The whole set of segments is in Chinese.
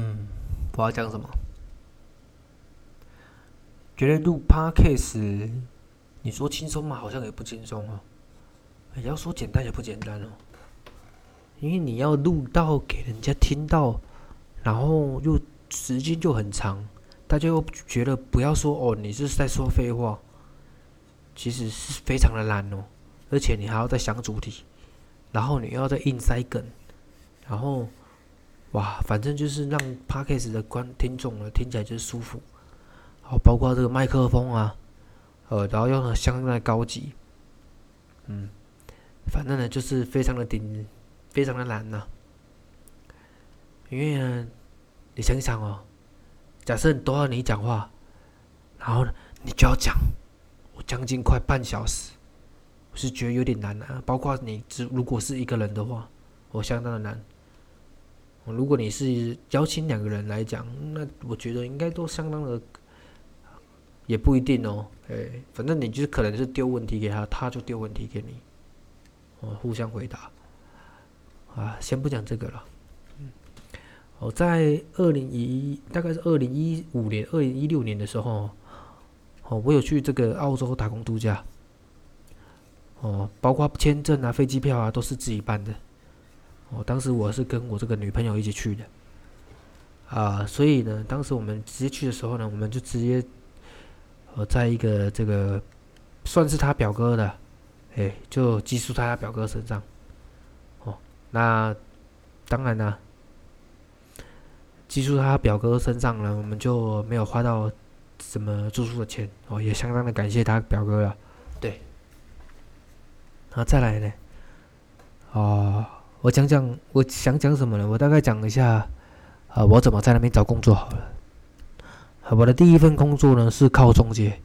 嗯，我要讲什么？觉得录 podcast，你说轻松嘛，好像也不轻松哦。你要说简单也不简单哦。因为你要录到给人家听到，然后又时间就很长，大家又觉得不要说哦，你是在说废话。其实是非常的难哦，而且你还要再想主题，然后你要再硬塞梗，然后。哇，反正就是让 podcast 的观听众呢听起来就是舒服，好，包括这个麦克风啊，呃，然后用的相当的高级，嗯，反正呢就是非常的顶，非常的难呐。因为呢，你想想哦，假设都要你讲话，然后呢你就要讲，我将近快半小时，我是觉得有点难啊。包括你只如果是一个人的话，我相当的难。如果你是邀请两个人来讲，那我觉得应该都相当的，也不一定哦。哎，反正你就是可能是丢问题给他，他就丢问题给你，哦，互相回答。啊，先不讲这个了。嗯，我在二零一，大概是二零一五年、二零一六年的时候，哦，我有去这个澳洲打工度假。哦，包括签证啊、飞机票啊，都是自己办的。哦，当时我是跟我这个女朋友一起去的，啊，所以呢，当时我们直接去的时候呢，我们就直接，呃，在一个这个算是他表哥的，哎，就寄宿在他表哥身上，哦，那当然呢，寄宿他表哥身上呢，我们就没有花到什么住宿的钱，哦，也相当的感谢他表哥了，对，那再来呢，啊。我讲讲，我想讲什么呢？我大概讲一下，啊，我怎么在那边找工作好了。我的第一份工作呢是靠中介。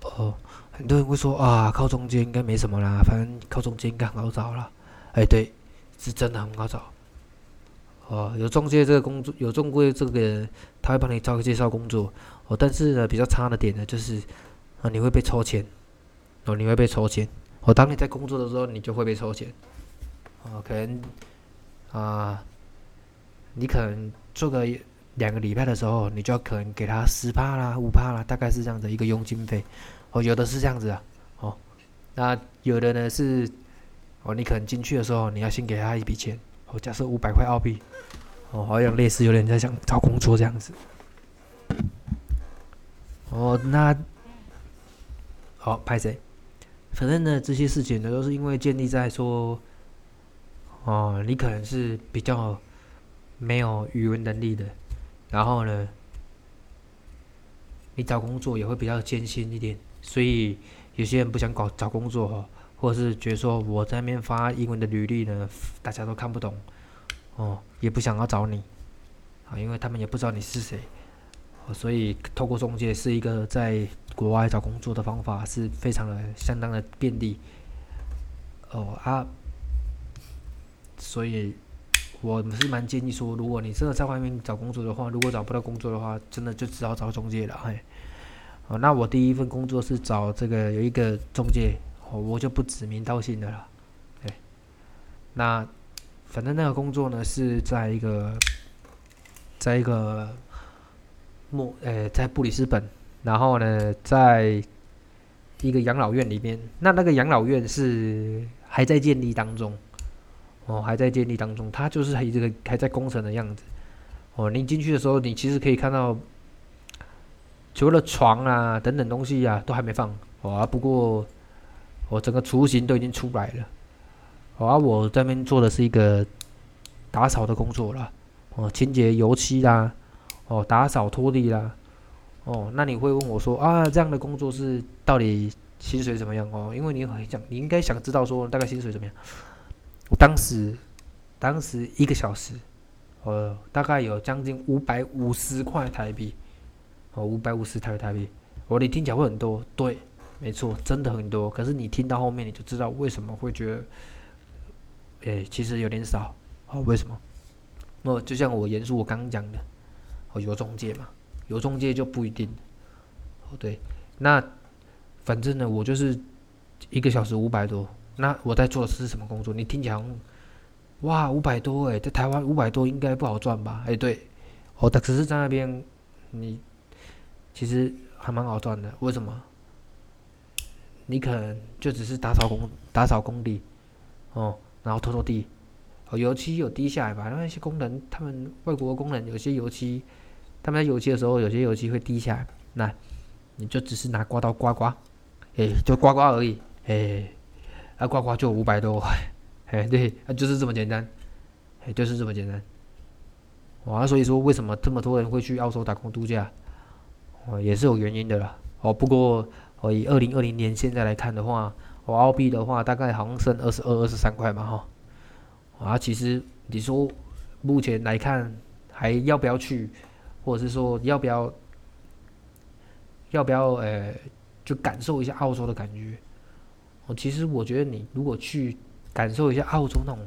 哦，很多人会说啊，靠中介应该没什么啦，反正靠中介应该很好找了。哎，对，是真的很好找。哦，有中介这个工作，有中介这个，他会帮你招介绍工作。哦，但是呢，比较差的点呢，就是啊，你会被抽钱。哦，你会被抽钱。哦，当你在工作的时候，你就会被抽钱。哦，可能啊，你可能做个两个礼拜的时候，你就要可能给他十帕啦、五帕啦，大概是这样的一个佣金费。哦，有的是这样子啊。哦，那有的呢是，哦，你可能进去的时候，你要先给他一笔钱。哦，假设五百块澳币。哦，好像类似有点在想找工作这样子。哦，那好，拍谁？反正呢，这些事情呢，都是因为建立在说。哦，你可能是比较没有语文能力的，然后呢，你找工作也会比较艰辛一点，所以有些人不想搞找工作哈，或者是觉得说我在那边发英文的履历呢，大家都看不懂，哦，也不想要找你，啊，因为他们也不知道你是谁，所以透过中介是一个在国外找工作的方法，是非常的相当的便利，哦啊。所以，我是蛮建议说，如果你真的在外面找工作的话，如果找不到工作的话，真的就只好找中介了。嘿，哦，那我第一份工作是找这个有一个中介，哦，我就不指名道姓的了。对，那反正那个工作呢是在一个，在一个莫，呃，在布里斯本，然后呢，在一个养老院里面。那那个养老院是还在建立当中。哦，还在建立当中，它就是还这个还在工程的样子。哦，你进去的时候，你其实可以看到，除了床啊等等东西啊，都还没放。哦，不过我整个雏形都已经出来了。哦，我这边做的是一个打扫的工作了。哦，清洁油漆啦，哦，打扫拖地啦。哦，那你会问我说啊，这样的工作是到底薪水怎么样？哦，因为你很想，你应该想知道说大概薪水怎么样。当时，当时一个小时，呃，大概有将近五百五十块台币，哦，五百五十台台币，我你听起来会很多，对，没错，真的很多。可是你听到后面，你就知道为什么会觉得，哎，其实有点少，哦，为什么？哦，就像我严肃我刚刚讲的，哦，有中介嘛，有中介就不一定，哦，对，那反正呢，我就是一个小时五百多。那我在做的是什么工作？你听起来，哇，五百多哎，在台湾五百多应该不好赚吧？哎，对，哦，但只是在那边，你其实还蛮好赚的。为什么？你可能就只是打扫工打扫工地，哦，然后拖拖地，哦，油漆有滴下来吧？那些工人，他们外国工人有些油漆，他们在油漆的时候，有些油漆会滴下来，那你就只是拿刮刀刮刮，哎，就刮刮而已，哎，啊，刮刮就五百多块，哎，对，啊，就是这么简单，哎，就是这么简单。哇，所以说为什么这么多人会去澳洲打工度假？哦，也是有原因的啦。哦，不过。我以二零二零年现在来看的话，我澳币的话大概好像剩二十二、二十三块嘛，哈。啊，其实你说目前来看还要不要去，或者是说要不要要不要呃，就感受一下澳洲的感觉。我其实我觉得你如果去感受一下澳洲那种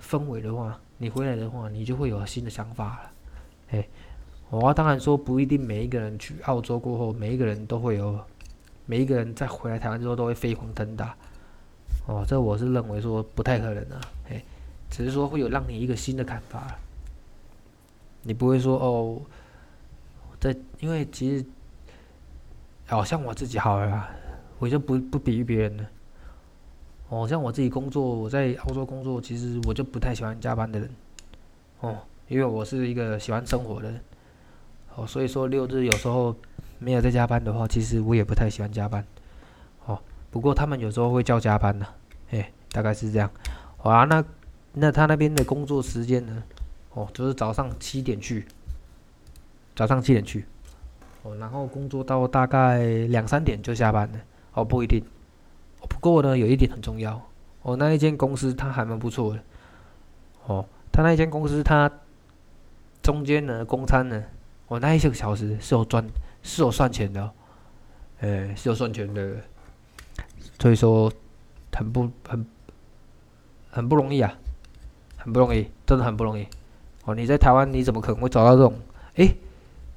氛围的话，你回来的话，你就会有新的想法了。哎，我当然说不一定每一个人去澳洲过后，每一个人都会有。每一个人在回来台湾之后都会飞黄腾达，哦，这我是认为说不太可能的，哎，只是说会有让你一个新的看法，你不会说哦，在因为其实，好像我自己好了，我就不不比喻别人了，哦，像我自己工作，我在澳洲工作，其实我就不太喜欢加班的人，哦，因为我是一个喜欢生活的人，哦，所以说六日有时候。没有在加班的话，其实我也不太喜欢加班，哦。不过他们有时候会叫加班的，哎，大概是这样。好啊，那那他那边的工作时间呢？哦，就是早上七点去，早上七点去，哦，然后工作到大概两三点就下班了。哦，不一定。不过呢，有一点很重要，哦，那一间公司它还蛮不错的，哦，他那一间公司它中间呢，公餐呢，哦，那一些个小时是有赚。是有算钱的，诶，是有算钱的，所以说很不很很不容易啊，很不容易，真的很不容易。哦，你在台湾你怎么可能会找到这种？诶，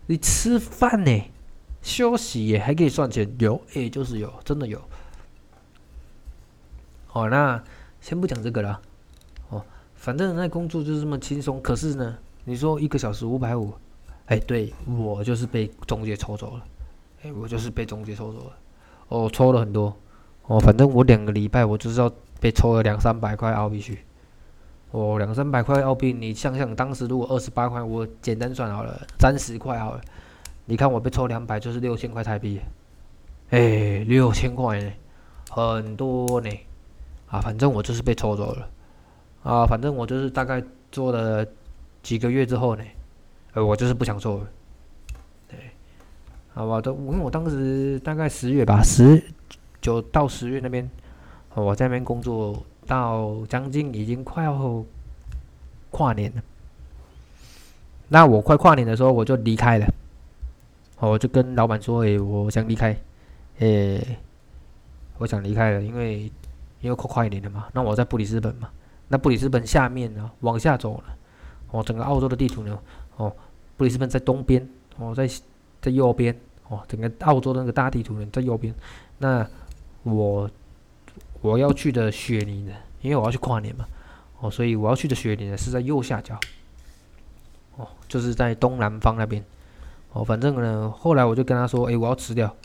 你吃饭呢，休息也还可以算钱，有，诶，就是有，真的有。好，那先不讲这个了。哦，反正那工作就是这么轻松。可是呢，你说一个小时五百五。哎，对我就是被中介抽走了，哎，我就是被中介抽走了，哦，抽了很多，哦，反正我两个礼拜我就是要被抽了两三百块澳币去，哦，两三百块澳币，你想想当时如果二十八块，我简单算好了，三十块好了，你看我被抽两百就是六千块台币，哎，六千块呢，很多呢，啊，反正我就是被抽走了，啊，反正我就是大概做了几个月之后呢。呃，我就是不想做了，对，好吧，都因为我当时大概十月吧，十九到十月那边，我在那边工作到将近已经快要跨年了，那我快跨年的时候我就离开了，我就跟老板说，诶，我想离开，诶，我想离开了，因为因为快跨年了嘛，那我在布里斯本嘛，那布里斯本下面呢，往下走了，哦整个澳洲的地图呢，哦。布里斯本在东边，哦，在在右边，哦，整个澳洲的那个大地图呢在右边。那我我要去的雪梨呢，因为我要去跨年嘛，哦，所以我要去的雪梨呢是在右下角，哦，就是在东南方那边，哦，反正呢，后来我就跟他说，哎，我要辞掉，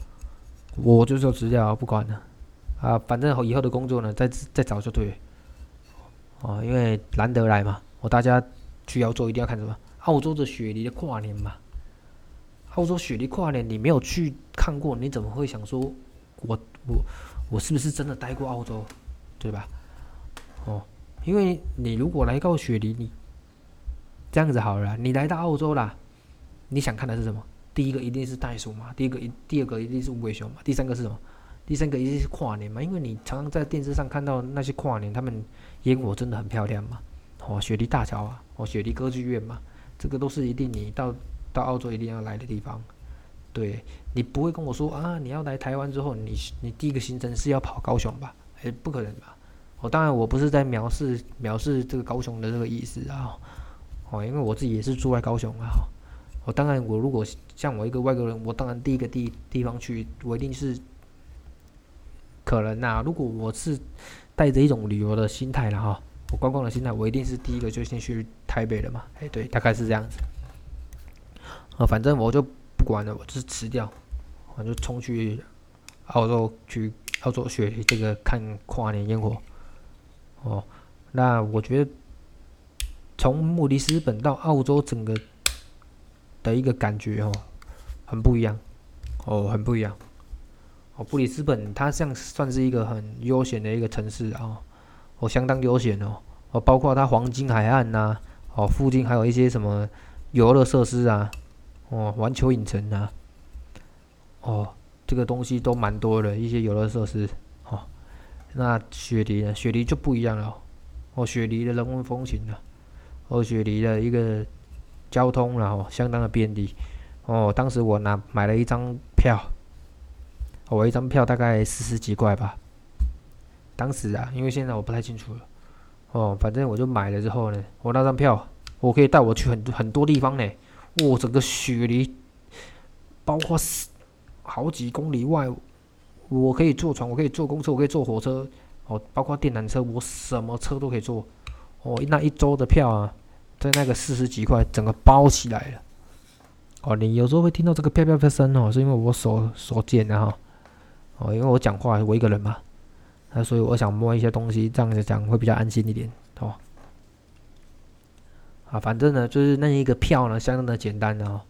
我就是要辞掉，不管了，啊，反正以后的工作呢，再再找就对，哦，因为难得来嘛，我大家去澳洲一定要看什么？澳洲的雪梨的跨年嘛，澳洲雪梨跨年你没有去看过，你怎么会想说，我我我是不是真的待过澳洲，对吧？哦，因为你如果来到雪梨，你这样子好了，你来到澳洲啦，你想看的是什么？第一个一定是袋鼠嘛，第一个一第二个一定是无尾熊嘛，第三个是什么？第三个一定是跨年嘛，因为你常常在电视上看到那些跨年，他们烟火真的很漂亮嘛，哦，雪梨大桥啊，哦，雪梨歌剧院嘛。这个都是一定你到到澳洲一定要来的地方，对你不会跟我说啊，你要来台湾之后，你你第一个行程是要跑高雄吧？哎，不可能吧？我当然我不是在藐视藐视这个高雄的这个意思啊，哦，因为我自己也是住在高雄啊，我当然我如果像我一个外国人，我当然第一个地地方去，我一定是可能呐。如果我是带着一种旅游的心态了哈。我观光的心态，我一定是第一个就先去台北的嘛。哎，对，大概是这样子。啊，反正我就不管了，我就是辞掉，我就冲去澳洲去澳洲雪梨这个看跨年烟火。哦，那我觉得从莫里斯本到澳洲整个的一个感觉哦，很不一样，哦，很不一样。哦，布里斯本它像算是一个很悠闲的一个城市啊，哦，相当悠闲哦，哦，包括它黄金海岸呐，哦，附近还有一些什么游乐设施啊，哦，环球影城啊，哦，这个东西都蛮多的一些游乐设施。哦那雪梨呢？雪梨就不一样了。哦，雪梨的人文风情啊，哦，雪梨的一个交通然后相当的便利。哦，当时我拿买了一张票，我一张票大概四十几块吧。当时啊，因为现在我不太清楚了。哦，反正我就买了之后呢，我那张票我可以带我去很多很多地方呢。哦，整个雪梨，包括好几公里外。我可以坐船，我可以坐公车，我可以坐火车，哦，包括电缆车，我什么车都可以坐。哦，那一周的票啊，在那个四十几块，整个包起来了。哦，你有时候会听到这个啪啪啪声哦，是因为我手手贱的哈。哦，因为我讲话我一个人嘛，啊，所以我想摸一些东西，这样子讲会比较安心一点，哦。啊，反正呢，就是那一个票呢，相当的简单的哦。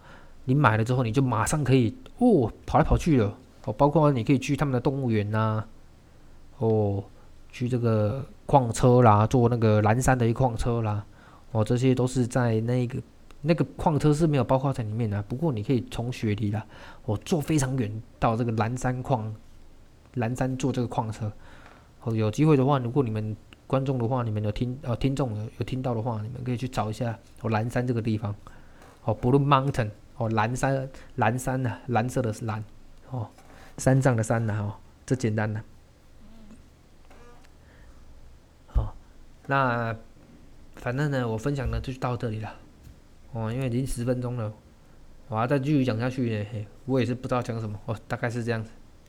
你买了之后，你就马上可以哦，跑来跑去了。哦，包括你可以去他们的动物园呐，哦，去这个矿车啦，坐那个蓝山的一矿车啦，哦，这些都是在那个那个矿车是没有包括在里面的。不过你可以从雪梨啦，哦，坐非常远到这个蓝山矿，蓝山坐这个矿车。哦，有机会的话，如果你们观众的话，你们有听呃听众有有听到的话，你们可以去找一下哦蓝山这个地方。哦，Blue Mountain，哦蓝山蓝山呐，蓝色的是蓝，哦。山上的山呐，哦，这简单的。好，那反正呢，我分享的就到这里了。哦，因为已经十分钟了，我要再继续讲下去呢，我也是不知道讲什么。哦，大概是这样子。